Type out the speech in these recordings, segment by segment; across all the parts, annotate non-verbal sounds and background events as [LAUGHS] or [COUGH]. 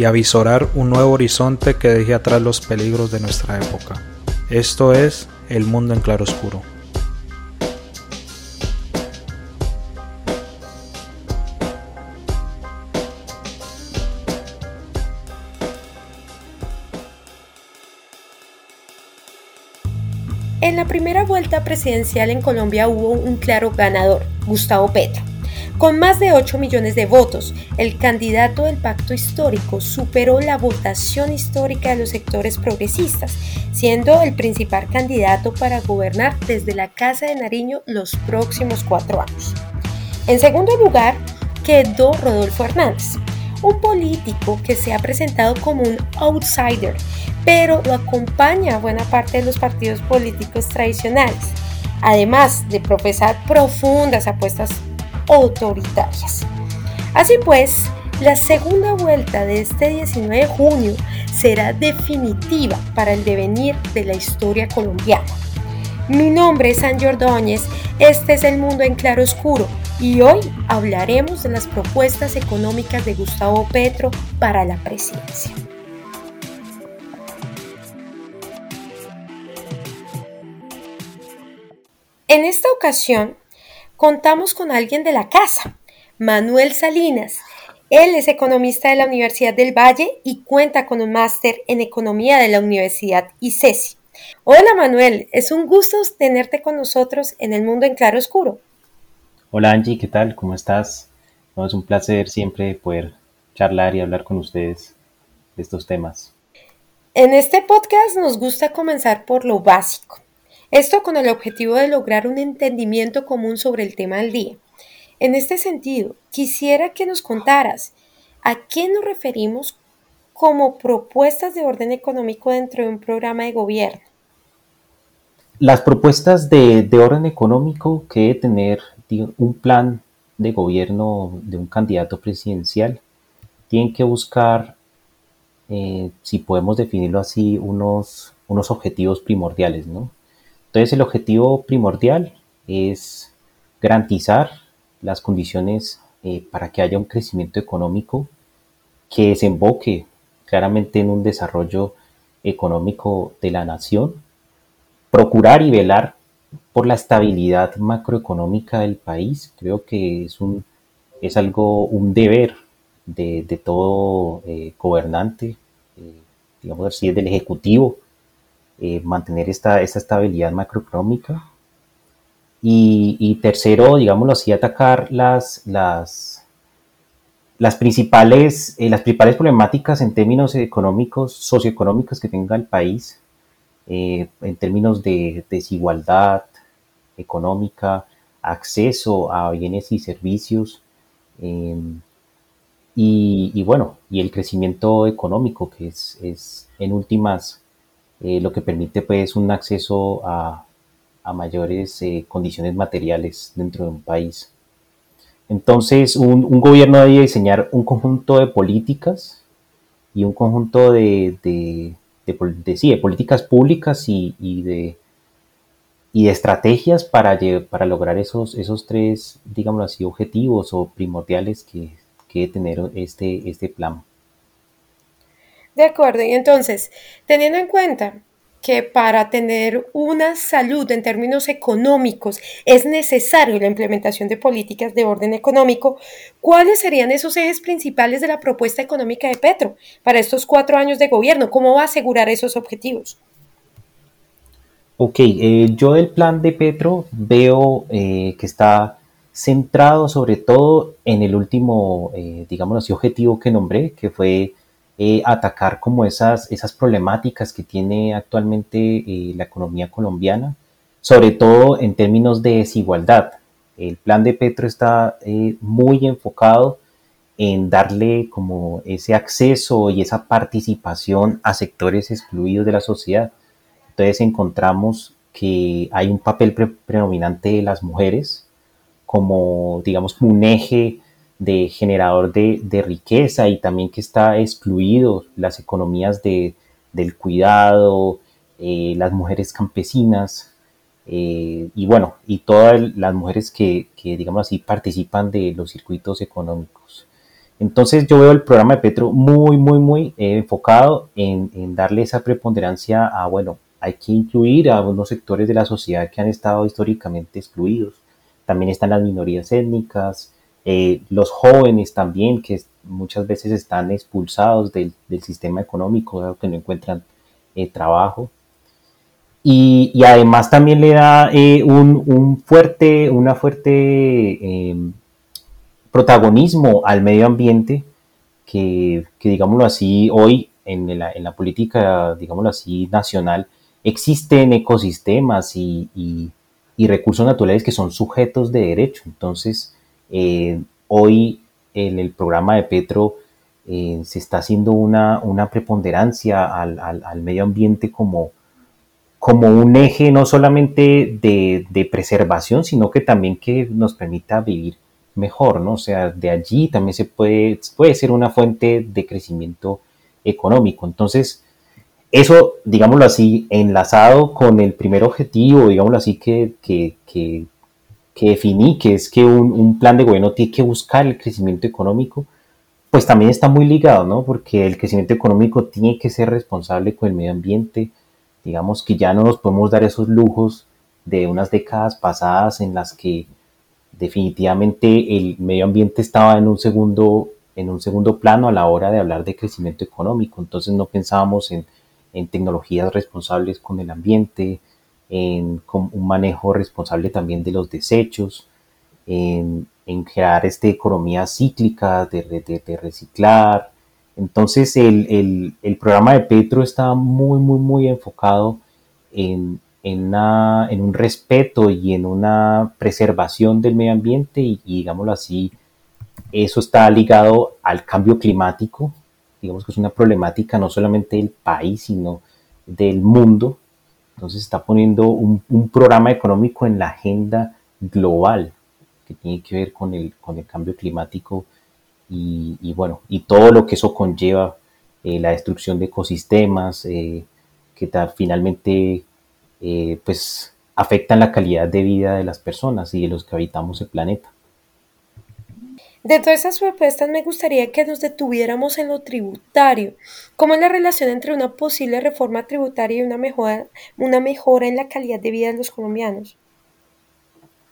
y avisorar un nuevo horizonte que deje atrás los peligros de nuestra época. Esto es El Mundo en Claroscuro. En la primera vuelta presidencial en Colombia hubo un claro ganador, Gustavo Petro. Con más de 8 millones de votos, el candidato del pacto histórico superó la votación histórica de los sectores progresistas, siendo el principal candidato para gobernar desde la Casa de Nariño los próximos cuatro años. En segundo lugar, quedó Rodolfo Hernández, un político que se ha presentado como un outsider, pero lo acompaña buena parte de los partidos políticos tradicionales, además de profesar profundas apuestas autoritarias. Así pues, la segunda vuelta de este 19 de junio será definitiva para el devenir de la historia colombiana. Mi nombre es San Ordóñez, este es El Mundo en Claro Oscuro y hoy hablaremos de las propuestas económicas de Gustavo Petro para la presidencia. En esta ocasión contamos con alguien de la casa, Manuel Salinas. Él es economista de la Universidad del Valle y cuenta con un máster en economía de la Universidad ICESI. Hola Manuel, es un gusto tenerte con nosotros en el mundo en claro oscuro. Hola Angie, ¿qué tal? ¿Cómo estás? es un placer siempre poder charlar y hablar con ustedes de estos temas. En este podcast nos gusta comenzar por lo básico. Esto con el objetivo de lograr un entendimiento común sobre el tema del día. En este sentido, quisiera que nos contaras a qué nos referimos como propuestas de orden económico dentro de un programa de gobierno. Las propuestas de, orden económico que debe tener un plan de gobierno de un candidato presidencial tienen que buscar, eh, si podemos definirlo así, unos, unos objetivos primordiales, ¿no? Entonces el objetivo primordial es garantizar las condiciones eh, para que haya un crecimiento económico que desemboque claramente en un desarrollo económico de la nación, procurar y velar por la estabilidad macroeconómica del país. Creo que es, un, es algo, un deber de, todo eh, gobernante, eh, digamos así, del Ejecutivo, eh, mantener esta, esta, estabilidad macroeconómica. Y, tercero, digámoslo así, atacar las, las, las, principales, eh, las principales problemáticas en términos económicos, socioeconómicos que tenga el país, eh, en términos de desigualdad económica, acceso a bienes y servicios, em, y, y, bueno, y el crecimiento económico, que es, es en últimas eh, lo que permite pues un acceso a, mayores eh, condiciones materiales dentro de un país. Entonces, un, gobierno debe diseñar un conjunto de políticas y un conjunto de, de, de, políticas públicas y, de, y de estrategias para, para lograr esos, esos tres, digamos así, objetivos o primordiales que, que debe tener este, este plan. De acuerdo, y entonces, teniendo en cuenta que para tener una salud en términos económicos es necesario la implementación de políticas de orden económico, ¿cuáles serían esos ejes principales de la propuesta económica de Petro para estos cuatro años de gobierno? ¿Cómo va a asegurar esos objetivos? Ok, eh, yo del plan de Petro veo eh, que está centrado sobre todo en el último, eh, digamos así, objetivo que nombré, que fue eh, atacar como esas, esas problemáticas que tiene actualmente eh, la economía colombiana, sobre todo en términos de desigualdad. El plan de Petro está eh, muy enfocado en darle como ese acceso y esa participación a sectores excluidos de la sociedad. Entonces encontramos que hay un papel predominante de las mujeres como, digamos, un eje de generador de, riqueza y también que está excluido las economías de, del cuidado, eh, las mujeres campesinas eh, y bueno, y todas las mujeres que, digamos así, participan de los circuitos económicos. Entonces yo veo el programa de Petro muy, muy, muy eh, enfocado en, en, darle esa preponderancia a, bueno, hay que incluir a unos sectores de la sociedad que han estado históricamente excluidos. También están las minorías étnicas, eh, los jóvenes también, que muchas veces están expulsados del, sistema económico, que no encuentran eh, trabajo. Y, además también le da eh, un, fuerte, una fuerte protagonismo al medio ambiente, que, digámoslo así, hoy en la, política, digámoslo así, nacional, existen ecosistemas y, y recursos naturales que son sujetos de derecho. Entonces, eh, hoy en el programa de Petro eh, se está haciendo una, una preponderancia al, al, medio ambiente como, como un eje no solamente de, de, preservación, sino que también que nos permita vivir mejor, ¿no? O sea, de allí también se puede, puede ser una fuente de crecimiento económico. Entonces, eso, digámoslo así, enlazado con el primer objetivo, digámoslo así, que, que que definí, que es que un, plan de gobierno tiene que buscar el crecimiento económico, pues también está muy ligado, ¿no? Porque el crecimiento económico tiene que ser responsable con el medio ambiente. Digamos que ya no nos podemos dar esos lujos de unas décadas pasadas en las que definitivamente el medio ambiente estaba en un segundo, en un segundo plano a la hora de hablar de crecimiento económico. Entonces no pensábamos en, en tecnologías responsables con el ambiente, en un manejo responsable también de los desechos, en, en crear esta economía cíclica de, reciclar. Entonces el, el, programa de Petro está muy, muy, muy enfocado en, en, un respeto y en una preservación del medio ambiente y, y, digámoslo así, eso está ligado al cambio climático, digamos que es una problemática no solamente del país, sino del mundo, entonces está poniendo un, programa económico en la agenda global que tiene que ver con el, cambio climático y, bueno, y todo lo que eso conlleva, eh, la destrucción de ecosistemas, eh, que finalmente eh, pues afectan la calidad de vida de las personas y de los que habitamos el planeta. De todas esas propuestas me gustaría que nos detuviéramos en lo tributario. ¿Cómo es la relación entre una posible reforma tributaria y una mejora, una mejora en la calidad de vida de los colombianos?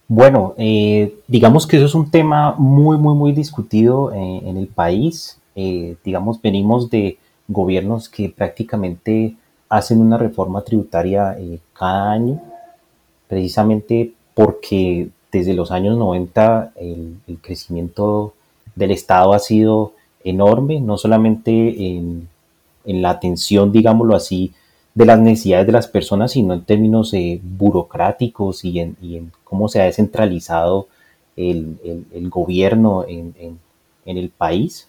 Bueno, eh, digamos que eso es un tema muy, muy, muy discutido eh, en el país. Eh, digamos, venimos de gobiernos que prácticamente hacen una reforma tributaria cada año, precisamente porque desde los años 90 el, crecimiento del Estado ha sido enorme, no solamente en, la atención, digámoslo así, de las necesidades de las personas, sino en términos eh, burocráticos y en, cómo se ha descentralizado el, gobierno en, el país.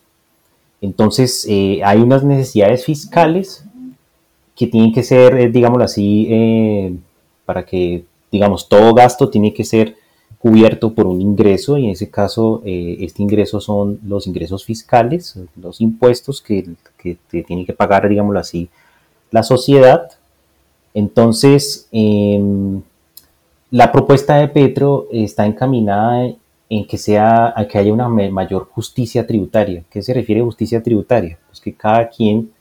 Entonces, eh, hay unas necesidades fiscales que tienen que ser, eh, digámoslo así, para que, digamos, todo gasto tiene que ser cubierto por un ingreso y en ese caso eh, este ingreso son los ingresos fiscales, los impuestos que, que, tiene que pagar, digámoslo así, la sociedad. Entonces, em, la propuesta de Petro está encaminada en que, sea, a que haya una mayor justicia tributaria. ¿Qué se refiere a justicia tributaria? Pues que cada quien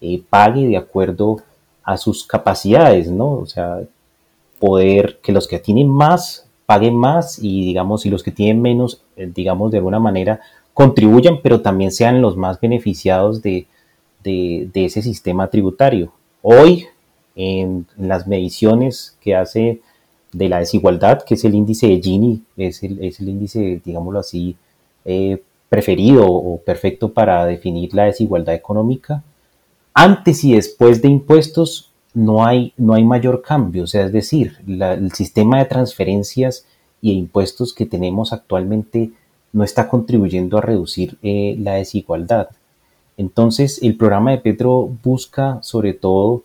eh, pague de acuerdo a sus capacidades, ¿no? O sea, poder que los que tienen más paguen más y digamos, y los que tienen menos, eh, digamos, de alguna manera contribuyan, pero también sean los más beneficiados de, ese sistema tributario. Hoy, en las mediciones que hace de la desigualdad, que es el índice de Gini, es el, es el índice, digámoslo así, eh, preferido o perfecto para definir la desigualdad económica. Antes y después de impuestos, no hay, no hay mayor cambio. O sea, es decir, el sistema de transferencias y impuestos que tenemos actualmente no está contribuyendo a reducir eh, la desigualdad. Entonces, el programa de Petro busca sobre todo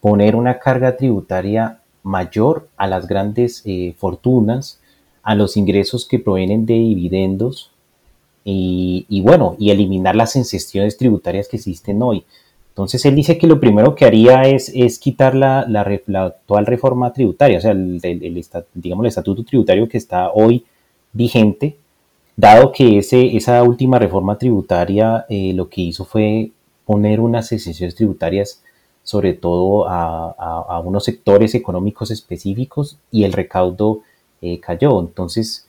poner una carga tributaria mayor a las grandes eh, fortunas, a los ingresos que provienen de dividendos y, bueno, y eliminar las exenciones tributarias que existen hoy. Entonces él dice que lo primero que haría es, es quitar la, la, actual reforma tributaria, o sea, el, digamos, el estatuto tributario que está hoy vigente, dado que ese, esa última reforma tributaria eh, lo que hizo fue poner unas exenciones tributarias sobre todo a, unos sectores económicos específicos y el recaudo eh, cayó. Entonces,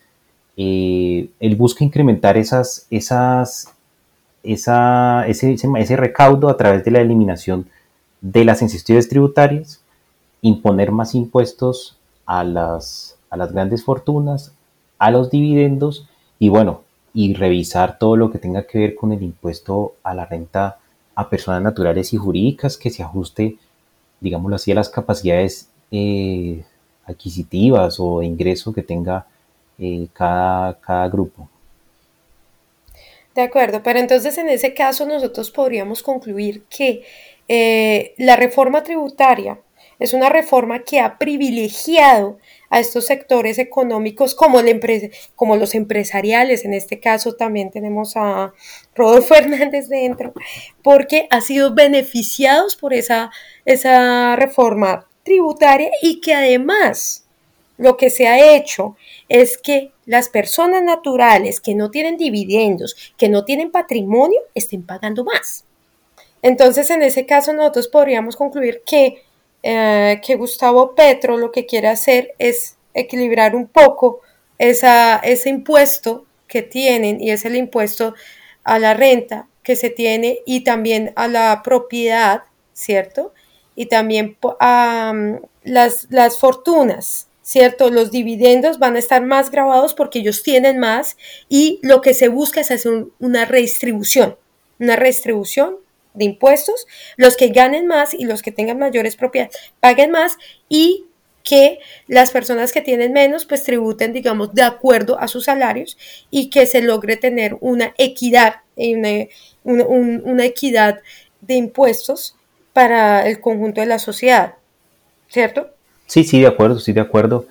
eh, él busca incrementar esas, esas, esa, ese, ese, recaudo a través de la eliminación de las incentivos tributarias, imponer más impuestos a las, a las grandes fortunas, a los dividendos y bueno, y revisar todo lo que tenga que ver con el impuesto a la renta a personas naturales y jurídicas que se ajuste, digámoslo así, a las capacidades eh, adquisitivas o de ingreso que tenga eh, cada, cada grupo. De acuerdo, pero entonces en ese caso nosotros podríamos concluir que eh, la reforma tributaria es una reforma que ha privilegiado a estos sectores económicos como, como los empresariales, en este caso también tenemos a Rodolfo [LAUGHS] Hernández dentro, porque ha sido beneficiados por esa, esa reforma tributaria y que además lo que se ha hecho es que las personas naturales que no tienen dividendos, que no tienen patrimonio, estén pagando más. Entonces, en ese caso, nosotros podríamos concluir que eh, que Gustavo Petro lo que quiere hacer es equilibrar un poco ese impuesto que tienen y es el impuesto a la renta que se tiene y también a la propiedad, ¿cierto? Y también a las fortunas, ¿cierto? Los dividendos van a estar más grabados porque ellos tienen más y lo que se busca es hacer una redistribución, una redistribución de impuestos, los que ganen más y los que tengan mayores propiedades paguen más y que las personas que tienen menos pues tributen digamos de acuerdo a sus salarios y que se logre tener una equidad una, una equidad de impuestos para el conjunto de la sociedad ¿cierto? Sí, sí, de acuerdo, sí, de acuerdo.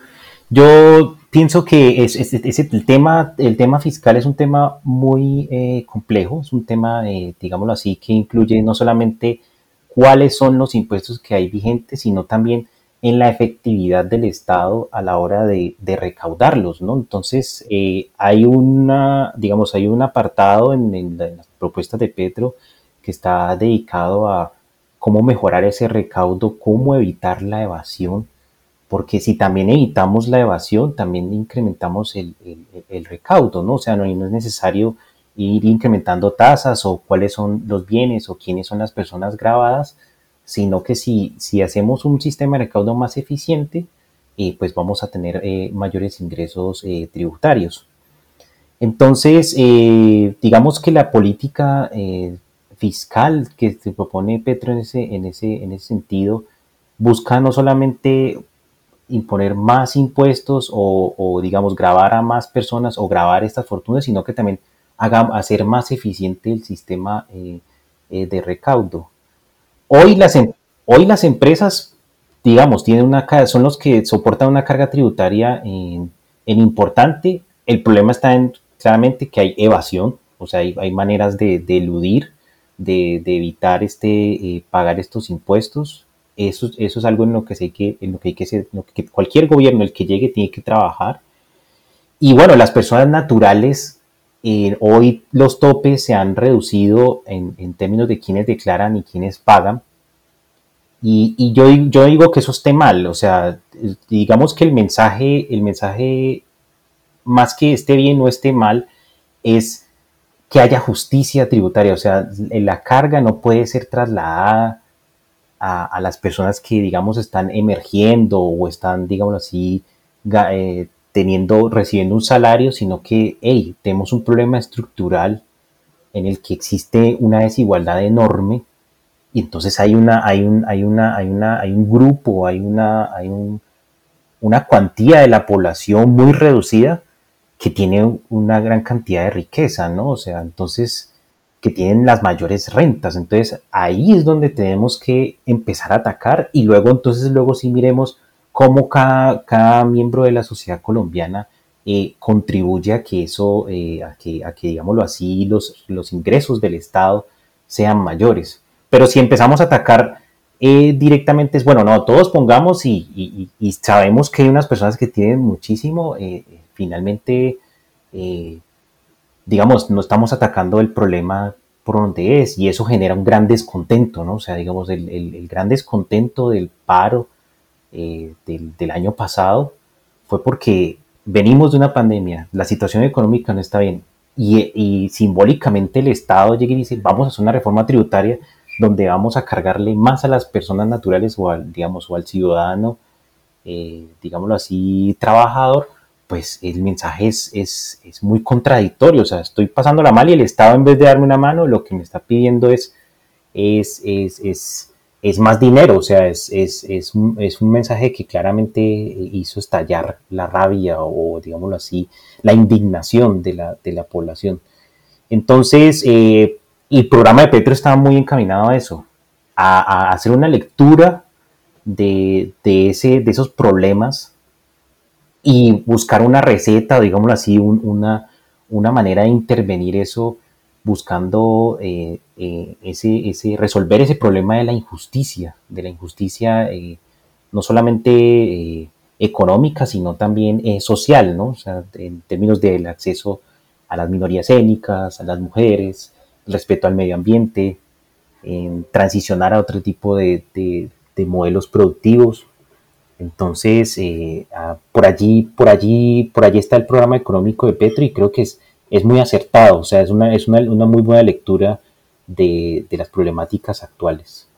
Yo pienso que es, el, tema, el tema fiscal es un tema muy eh, complejo, es un tema, eh, digámoslo así, que incluye no solamente cuáles son los impuestos que hay vigentes, sino también en la efectividad del Estado a la hora de, recaudarlos, ¿no? Entonces, eh, hay una, digamos, hay un apartado en, en las propuestas de Petro que está dedicado a cómo mejorar ese recaudo, cómo evitar la evasión porque si también evitamos la evasión, también incrementamos el, recaudo, ¿no? O sea, no, es necesario ir incrementando tasas o cuáles son los bienes o quiénes son las personas grabadas, sino que si, si hacemos un sistema de recaudo más eficiente, eh, pues vamos a tener eh, mayores ingresos eh, tributarios. Entonces, digamos que la política fiscal que se propone Petro en ese, en ese, en ese sentido busca no solamente imponer más impuestos o, digamos, grabar a más personas o grabar estas fortunas, sino que también haga, hacer más eficiente el sistema eh, eh, de recaudo. Hoy las, em, hoy las empresas, digamos, tienen una, son los que soportan una carga tributaria en, importante. El problema está en claramente que hay evasión, o sea, hay, maneras de, eludir, de, evitar este, eh, pagar estos impuestos. Eso, eso es algo en lo que, sé que, en lo que hay que ser, que cualquier gobierno, el que llegue, tiene que trabajar. Y bueno, las personas naturales, eh, hoy los topes se han reducido en, en, términos de quienes declaran y quienes pagan. Y, y, yo, yo digo que eso esté mal, o sea, digamos que el mensaje, el mensaje, más que esté bien o esté mal, es que haya justicia tributaria, o sea, la carga no puede ser trasladada a, las personas que, digamos, están emergiendo o están, digamos así, eh, teniendo, recibiendo un salario, sino que, hey, tenemos un problema estructural en el que existe una desigualdad enorme y entonces hay una, hay un, hay una, hay una, hay un grupo, hay una, hay una cuantía de la población muy reducida que tiene una gran cantidad de riqueza, ¿no? O sea, entonces, que tienen las mayores rentas. Entonces, ahí es donde tenemos que empezar a atacar y luego, entonces, luego sí miremos cómo cada, cada miembro de la sociedad colombiana eh, contribuye a que eso, eh, a, que, a que, digámoslo así, los, los ingresos del Estado sean mayores. Pero si empezamos a atacar eh, directamente es, bueno, no, todos pongamos y, sabemos que hay unas personas que tienen muchísimo, eh, finalmente, digamos, no estamos atacando el problema por donde es y eso genera un gran descontento, ¿no? O sea, digamos, el, gran descontento del paro del, año pasado fue porque venimos de una pandemia, la situación económica no está bien y, y simbólicamente el Estado llega y dice, vamos a hacer una reforma tributaria donde vamos a cargarle más a las personas naturales o al, digamos, o al ciudadano, eh, digámoslo así, trabajador, pues el mensaje es, es, es, muy contradictorio. O sea, estoy pasando la mal y el Estado en vez de darme una mano, lo que me está pidiendo es, es, es, es más dinero. O sea, es, un, es un mensaje que claramente hizo estallar la rabia o, digámoslo así, la indignación de la, de la población. Entonces, eh, el programa de Petro estaba muy encaminado a eso, a, hacer una lectura de, ese, de esos problemas y buscar una receta, digámoslo así, una, una manera de intervenir eso buscando eh, eh, ese, ese, resolver ese problema de la injusticia, de la injusticia eh, no solamente económica, sino también social, ¿no? O sea, en términos del acceso a las minorías étnicas, a las mujeres, respeto al medio ambiente, en transicionar a otro tipo de, modelos productivos. Entonces, eh, ah, por allí, por allí, por allí está el programa económico de Petro y creo que es, es muy acertado, o sea, es una, es una, muy buena lectura de, las problemáticas actuales.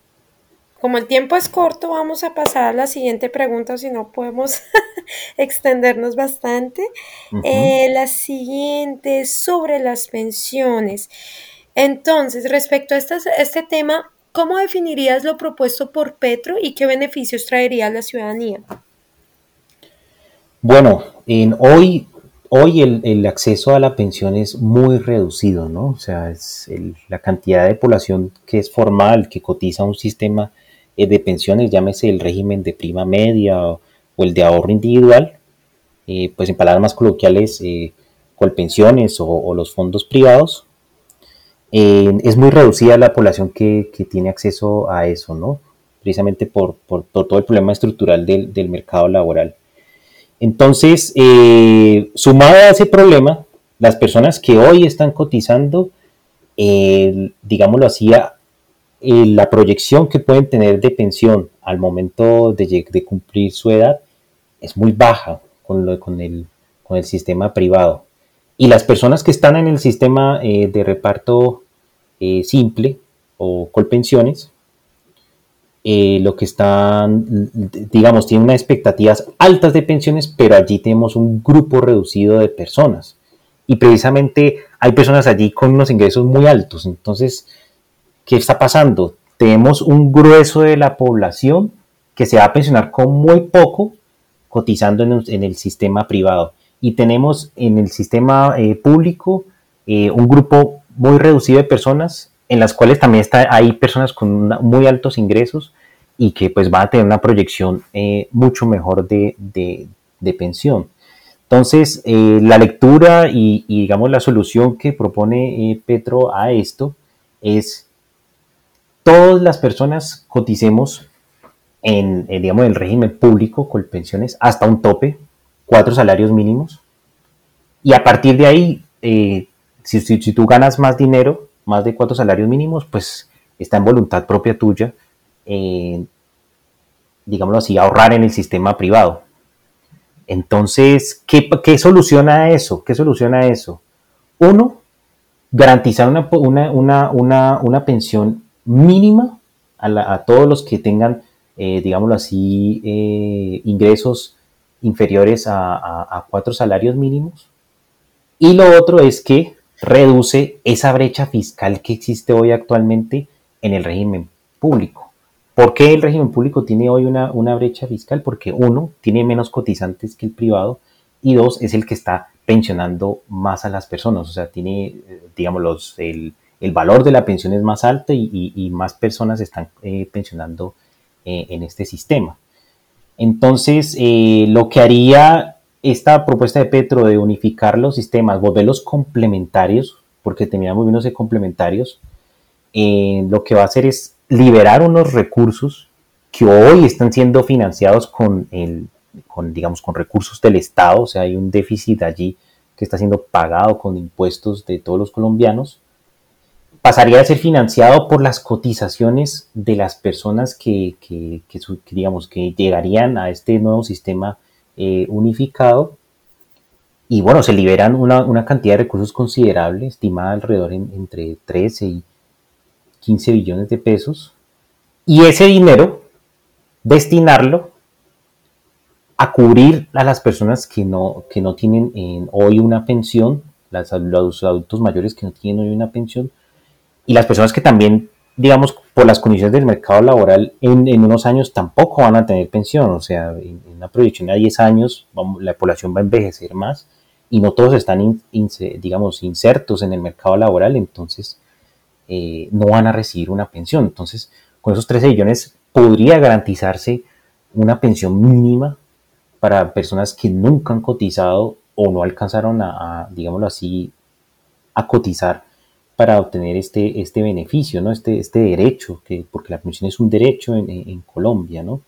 Como el tiempo es corto, vamos a pasar a la siguiente pregunta, si no podemos [LAUGHS] extendernos bastante. Eh, la siguiente sobre las pensiones. Entonces, respecto a este, tema, ¿cómo definirías lo propuesto por Petro y qué beneficios traería a la ciudadanía? Bueno, en hoy, hoy el, acceso a la pensión es muy reducido, ¿no? O sea, es la cantidad de población que es formal, que cotiza un sistema eh, de pensiones, llámese el régimen de prima media o, el de ahorro individual, eh, pues en palabras más coloquiales, eh, colpensiones o, o los fondos privados, es muy reducida la población que, tiene acceso a eso, ¿no? Precisamente por, todo el problema estructural del, mercado laboral. Entonces, eh, sumado a ese problema, las personas que hoy están cotizando, digámoslo así, la proyección que pueden tener de pensión al momento de, de cumplir su edad es muy baja con, con, el, con el sistema privado. Y las personas que están en el sistema eh, de reparto eh, simple o colpensiones, eh, lo que están, digamos, tienen unas expectativas altas de pensiones, pero allí tenemos un grupo reducido de personas. Y precisamente hay personas allí con unos ingresos muy altos. Entonces, ¿qué está pasando? Tenemos un grueso de la población que se va a pensionar con muy poco cotizando en el sistema privado y tenemos en el sistema eh, público eh, un grupo muy reducido de personas en las cuales también está, hay personas con muy altos ingresos y que pues van a tener una proyección eh, mucho mejor de, pensión. Entonces, la lectura y, digamos la solución que propone Petro a esto es todas las personas coticemos en, digamos, el régimen público con pensiones hasta un tope, cuatro salarios mínimos. Y a partir de ahí, eh, si, tú ganas más dinero, más de cuatro salarios mínimos, pues está en voluntad propia tuya, eh, digámoslo así, ahorrar en el sistema privado. Entonces, ¿qué, ¿qué, soluciona eso? ¿Qué soluciona eso? Uno, garantizar una, una, una, una pensión mínima a, a, todos los que tengan, eh, digámoslo así, eh, ingresos inferiores a, cuatro salarios mínimos. Y lo otro es que reduce esa brecha fiscal que existe hoy actualmente en el régimen público. ¿Por qué el régimen público tiene hoy una, brecha fiscal? Porque uno, tiene menos cotizantes que el privado y dos, es el que está pensionando más a las personas, o sea, tiene, digamos, los, el, el valor de la pensión es más alto y, más personas están eh, pensionando eh, en este sistema. Entonces, eh, lo que haría esta propuesta de Petro de unificar los sistemas, volverlos complementarios, porque teníamos volviéndose complementarios, lo que va a hacer es liberar unos recursos que hoy están siendo financiados con, el, con, digamos, con recursos del Estado, o sea, hay un déficit allí que está siendo pagado con impuestos de todos los colombianos, pasaría a ser financiado por las cotizaciones de las personas que, digamos, que llegarían a este nuevo sistema eh, unificado. Y bueno, se liberan una, cantidad de recursos considerable, estimada alrededor entre 13 y 15 billones de pesos. Y ese dinero, destinarlo a cubrir a las personas que no, que no tienen hoy una pensión, los adultos mayores que no tienen hoy una pensión, y las personas que también, digamos, por las condiciones del mercado laboral, en, unos años tampoco van a tener pensión. O sea, en, una proyección de 10 años, la población va a envejecer más y no todos están, digamos, insertos en el mercado laboral, entonces eh, no van a recibir una pensión. Entonces, con esos 13 billones podría garantizarse una pensión mínima para personas que nunca han cotizado o no alcanzaron a digámoslo así, a cotizar para obtener este, este beneficio, ¿no? este, este derecho, que, porque la pensión es un derecho en, Colombia. ¿no?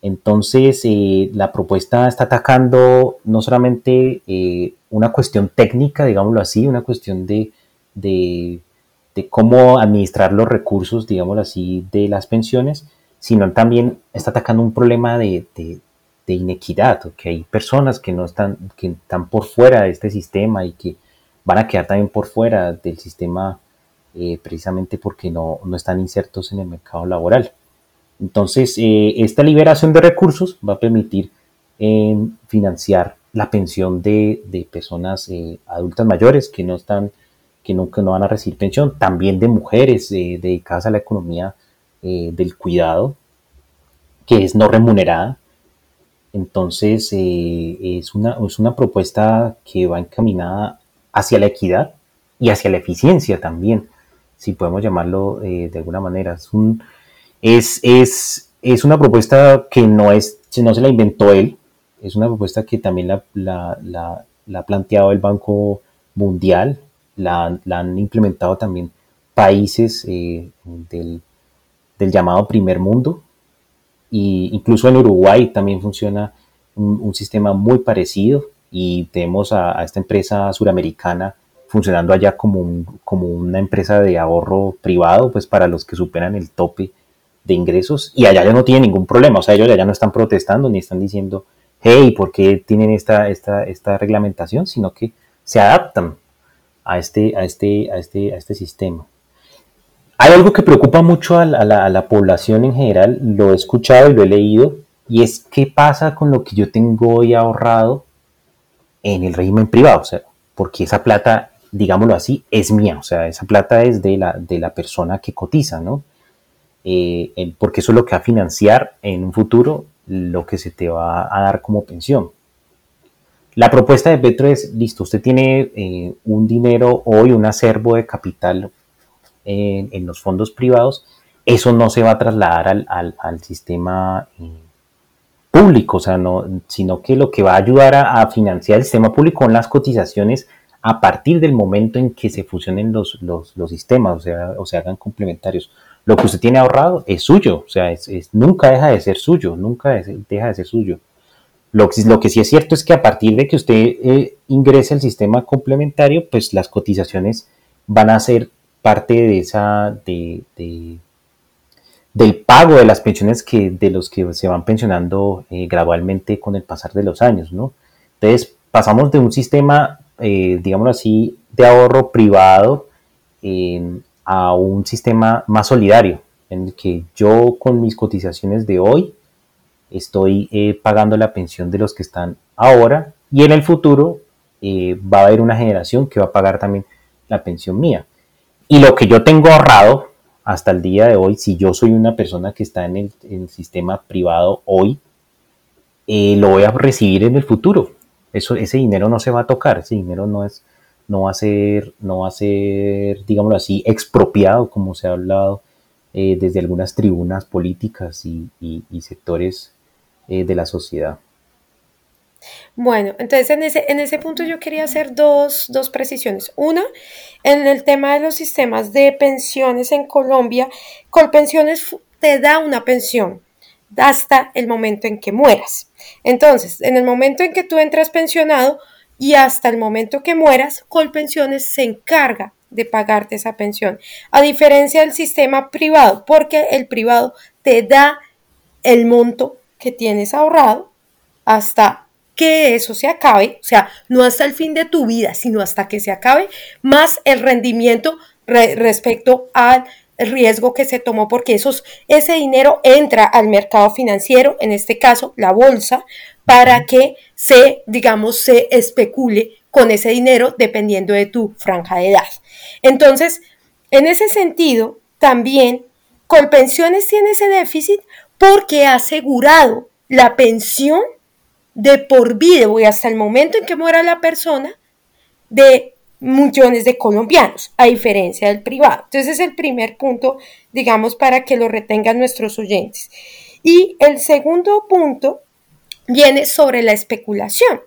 Entonces, eh, la propuesta está atacando no solamente eh, una cuestión técnica, digámoslo así, una cuestión de, de, cómo administrar los recursos, digámoslo así, de las pensiones, sino también está atacando un problema de, de, inequidad, que hay personas que no están, que están por fuera de este sistema y que van a quedar también por fuera del sistema eh, precisamente porque no, están insertos en el mercado laboral. Entonces, eh, esta liberación de recursos va a permitir eh, financiar la pensión de, personas adultas mayores que no están, que no, no van a recibir pensión, también de mujeres dedicadas a la economía del cuidado, que es no remunerada. Entonces, es, una, es una propuesta que va encaminada hacia la equidad y hacia la eficiencia también, si podemos llamarlo eh, de alguna manera. Es, es, es, una propuesta que no, es, no se la inventó él, es una propuesta que también la, la, la, ha planteado el Banco Mundial, la, han implementado también países eh, del, del, llamado primer mundo, y incluso en Uruguay también funciona un, un sistema muy parecido y tenemos a, esta empresa suramericana funcionando allá como, como una empresa de ahorro privado, pues para los que superan el tope de ingresos y allá ya no tienen ningún problema, o sea, ellos ya no están protestando ni están diciendo, hey, ¿por qué tienen esta, esta, esta reglamentación? Sino que se adaptan a este, a este, a este, a este sistema. Hay algo que preocupa mucho a la, a la población en general, lo he escuchado y lo he leído, y es qué pasa con lo que yo tengo hoy ahorrado en el régimen privado, o sea, porque esa plata, digámoslo así, es mía, o sea, esa plata es de la, de la persona que cotiza, ¿no? Eh, porque eso es lo que va a financiar en un futuro lo que se te va a dar como pensión. La propuesta de Petro es, listo, usted tiene eh, un dinero hoy, un acervo de capital en, los fondos privados, eso no se va a trasladar al, al, sistema eh, público, o sea, no, sino que lo que va a ayudar a, financiar el sistema público son las cotizaciones a partir del momento en que se fusionen los, los, sistemas, o sea, o se hagan complementarios. Lo que usted tiene ahorrado es suyo, o sea, es, nunca deja de ser suyo, nunca deja de ser suyo. Lo, que sí es cierto es que a partir de que usted eh, ingrese al sistema complementario, pues las cotizaciones van a ser parte de esa, de, del pago de las pensiones que, de los que se van pensionando eh, gradualmente con el pasar de los años. Entonces, pasamos de un sistema, eh, digámoslo así, de ahorro privado a un sistema más solidario, en el que yo con mis cotizaciones de hoy estoy eh, pagando la pensión de los que están ahora y en el futuro va a haber una generación que va a pagar también la pensión mía. Y lo que yo tengo ahorrado, hasta el día de hoy, si yo soy una persona que está en el, sistema privado hoy, eh, lo voy a recibir en el futuro. eso, ese dinero no se va a tocar, ese dinero no es, no va a ser, no va a ser, digámoslo así, expropiado, como se ha hablado eh, desde algunas tribunas políticas y, sectores eh, de la sociedad. Bueno, entonces en ese, en ese punto yo quería hacer dos, dos precisiones. Una, en el tema de los sistemas de pensiones en Colombia, Colpensiones te da una pensión hasta el momento en que mueras. Entonces, en el momento en que tú entras pensionado y hasta el momento que mueras, Colpensiones se encarga de pagarte esa pensión, a diferencia del sistema privado, porque el privado te da el monto que tienes ahorrado hasta que eso se acabe, o sea, no hasta el fin de tu vida, sino hasta que se acabe, más el rendimiento respecto al riesgo que se tomó, porque esos, ese dinero entra al mercado financiero, en este caso la bolsa, para que se, digamos, se especule con ese dinero dependiendo de tu franja de edad. Entonces, en ese sentido, también Colpensiones tiene ese déficit porque ha asegurado la pensión de por vida y hasta el momento en que muera la persona de millones de colombianos, a diferencia del privado. Entonces es el primer punto, digamos, para que lo retengan nuestros oyentes. Y el segundo punto viene sobre la especulación.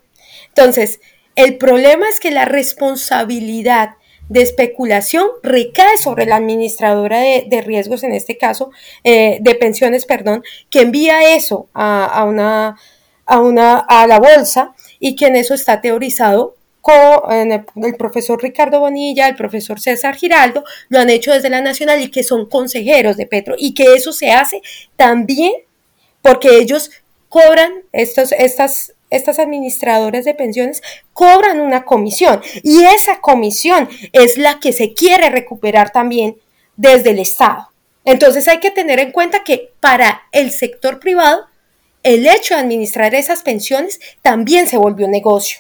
Entonces, el problema es que la responsabilidad de especulación recae sobre la administradora de, riesgos, en este caso, eh, de pensiones, perdón, que envía eso a, una, a, una, a la bolsa y que en eso está teorizado con el, el, profesor Ricardo Bonilla, el profesor César Giraldo, lo han hecho desde la Nacional y que son consejeros de Petro y que eso se hace también porque ellos cobran estos, estas, estas administradoras de pensiones cobran una comisión y esa comisión es la que se quiere recuperar también desde el Estado. Entonces hay que tener en cuenta que para el sector privado el hecho de administrar esas pensiones también se volvió negocio.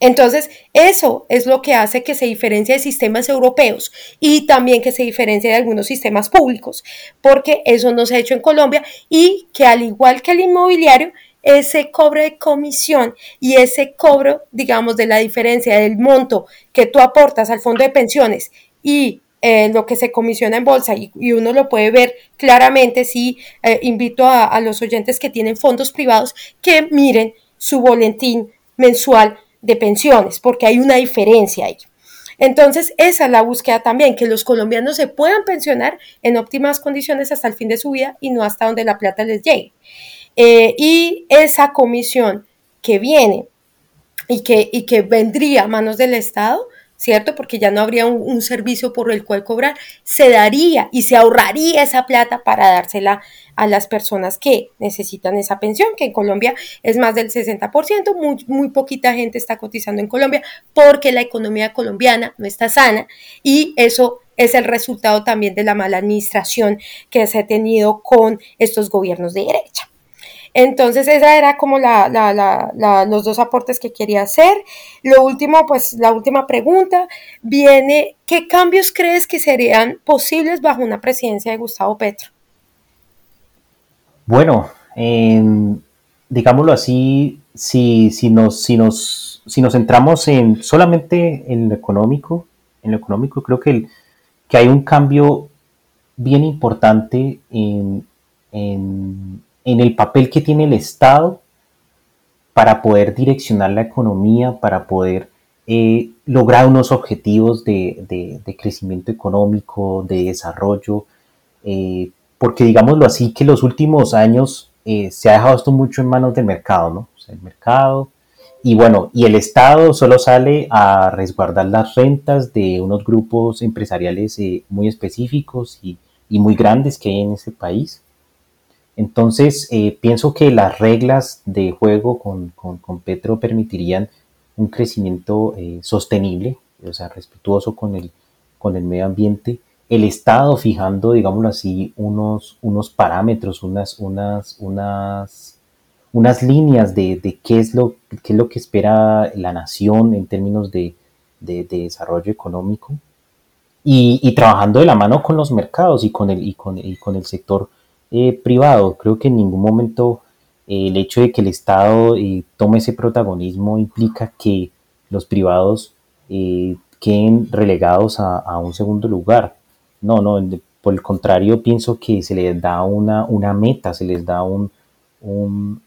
Entonces, eso es lo que hace que se diferencie de sistemas europeos y también que se diferencie de algunos sistemas públicos, porque eso no se ha hecho en Colombia y que al igual que el inmobiliario, ese cobro de comisión y ese cobro, digamos, de la diferencia del monto que tú aportas al fondo de pensiones y eh, lo que se comisiona en bolsa y, uno lo puede ver claramente si eh, invito a, los oyentes que tienen fondos privados que miren su boletín mensual de pensiones, porque hay una diferencia ahí. Entonces, esa es la búsqueda también, que los colombianos se puedan pensionar en óptimas condiciones hasta el fin de su vida y no hasta donde la plata les llegue. Eh, y esa comisión que viene y que, y que vendría a manos del Estado, ¿cierto? Porque ya no habría un, servicio por el cual cobrar, se daría y se ahorraría esa plata para dársela a las personas que necesitan esa pensión, que en Colombia es más del 60%, muy, muy poquita gente está cotizando en Colombia porque la economía colombiana no está sana y eso es el resultado también de la mala administración que se ha tenido con estos gobiernos de derecha. Entonces, esa era como los dos aportes que quería hacer. Lo último, pues la última pregunta viene, ¿qué cambios crees que serían posibles bajo una presidencia de Gustavo Petro? Bueno, digámoslo así, si, si, nos, si, nos, centramos en solamente en lo económico, en lo económico creo que, hay un cambio bien importante en el papel que tiene el Estado para poder direccionar la economía, para poder eh, lograr unos objetivos de, crecimiento económico, de desarrollo, eh, porque digámoslo así, que los últimos años eh, se ha dejado esto mucho en manos del mercado, ¿no? el mercado, y bueno, y el Estado solo sale a resguardar las rentas de unos grupos empresariales muy específicos y muy grandes que hay en ese país. Entonces, eh, pienso que las reglas de juego con, Petro permitirían un crecimiento eh, sostenible, o sea, respetuoso con el, con el medio ambiente. El Estado fijando, digámoslo así, unos, unos parámetros, unas, unas, unas, unas líneas de, qué, es lo, qué es lo que espera la nación en términos de, desarrollo económico. Y, trabajando de la mano con los mercados y con el, y con, y con el sector eh, privado. Creo que en ningún momento el hecho de que el Estado eh, tome ese protagonismo implica que los privados eh, queden relegados a, un segundo lugar. No, no, por el contrario, pienso que se les da una, una meta, se les da un, un,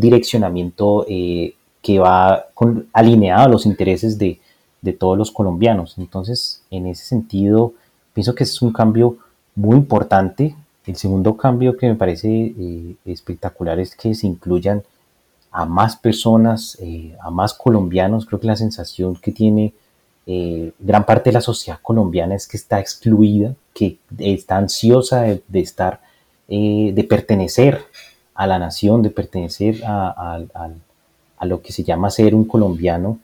direccionamiento eh, que va alineado a los intereses de, de todos los colombianos. Entonces, en ese sentido, pienso que es un cambio muy importante el segundo cambio que me parece eh, espectacular es que se incluyan a más personas, eh, a más colombianos. Creo que la sensación que tiene eh, gran parte de la sociedad colombiana es que está excluida, que está ansiosa de, estar, de pertenecer a la nación, de pertenecer a, a, lo que se llama ser un colombiano.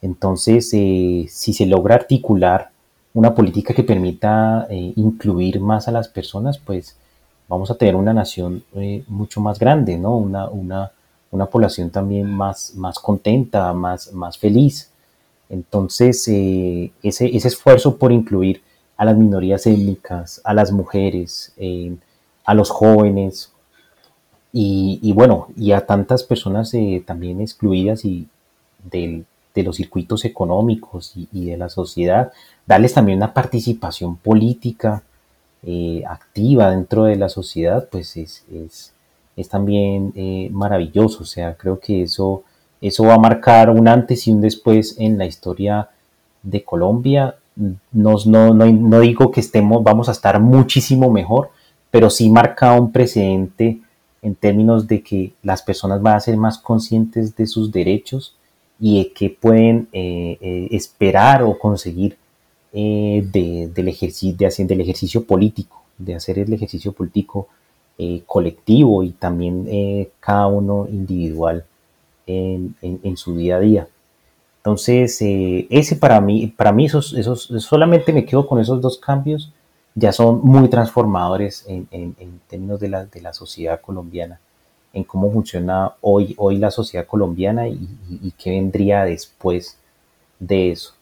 Entonces, si se logra articular una política que permita eh, incluir más a las personas, pues vamos a tener una nación eh, mucho más grande, ¿no? Una, una, una, población también más, más contenta, más, más feliz. Entonces, eh, ese, ese, esfuerzo por incluir a las minorías étnicas, a las mujeres, a los jóvenes y, y, bueno, y a tantas personas también excluidas y del, de los circuitos económicos y, de la sociedad, darles también una participación política eh, activa dentro de la sociedad, pues es, es, también eh, maravilloso. O sea, creo que eso, eso va a marcar un antes y un después en la historia de Colombia. No, no, no, digo que estemos, vamos a estar muchísimo mejor, pero sí marca un precedente en términos de que las personas van a ser más conscientes de sus derechos y que pueden eh, eh, esperar o conseguir eh, del, ejercicio, de hacer, del ejercicio político, de hacer el ejercicio político colectivo y también cada uno individual en, su día a día. Entonces, ese para mí, para mí esos, esos, solamente me quedo con esos dos cambios, ya son muy transformadores en, términos de la, de la sociedad colombiana en cómo funciona hoy, hoy la sociedad colombiana y, qué vendría después de eso.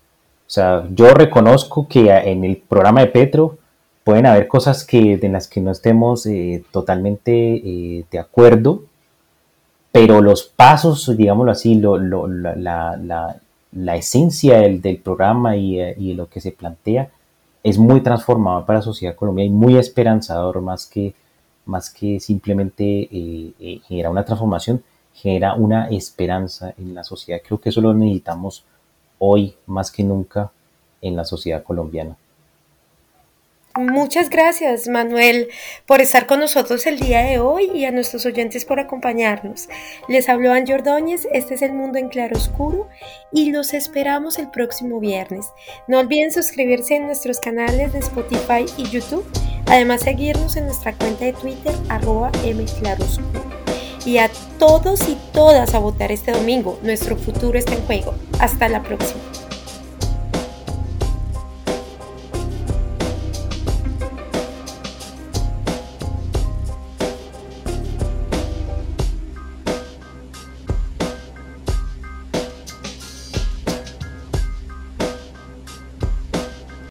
O sea, yo reconozco que en el programa de Petro pueden haber cosas que, en las que no estemos eh, totalmente eh, de acuerdo, pero los pasos, digámoslo así, la, esencia del, programa y, eh, y, lo que se plantea es muy transformador para la sociedad colombiana y muy esperanzador más que más que simplemente eh, eh, genera una transformación, genera una esperanza en la sociedad. Creo que eso lo necesitamos hoy más que nunca en la sociedad colombiana. Muchas gracias, Manuel, por estar con nosotros el día de hoy y a nuestros oyentes por acompañarnos. Les habló Angie Ordóñez, este es El Mundo en Claroscuro y los esperamos el próximo viernes. No olviden suscribirse en nuestros canales de Spotify y YouTube, además seguirnos en nuestra cuenta de Twitter, arroba mclaroscuro. Y a todos y todas a votar este domingo, nuestro futuro está en juego. Hasta la próxima.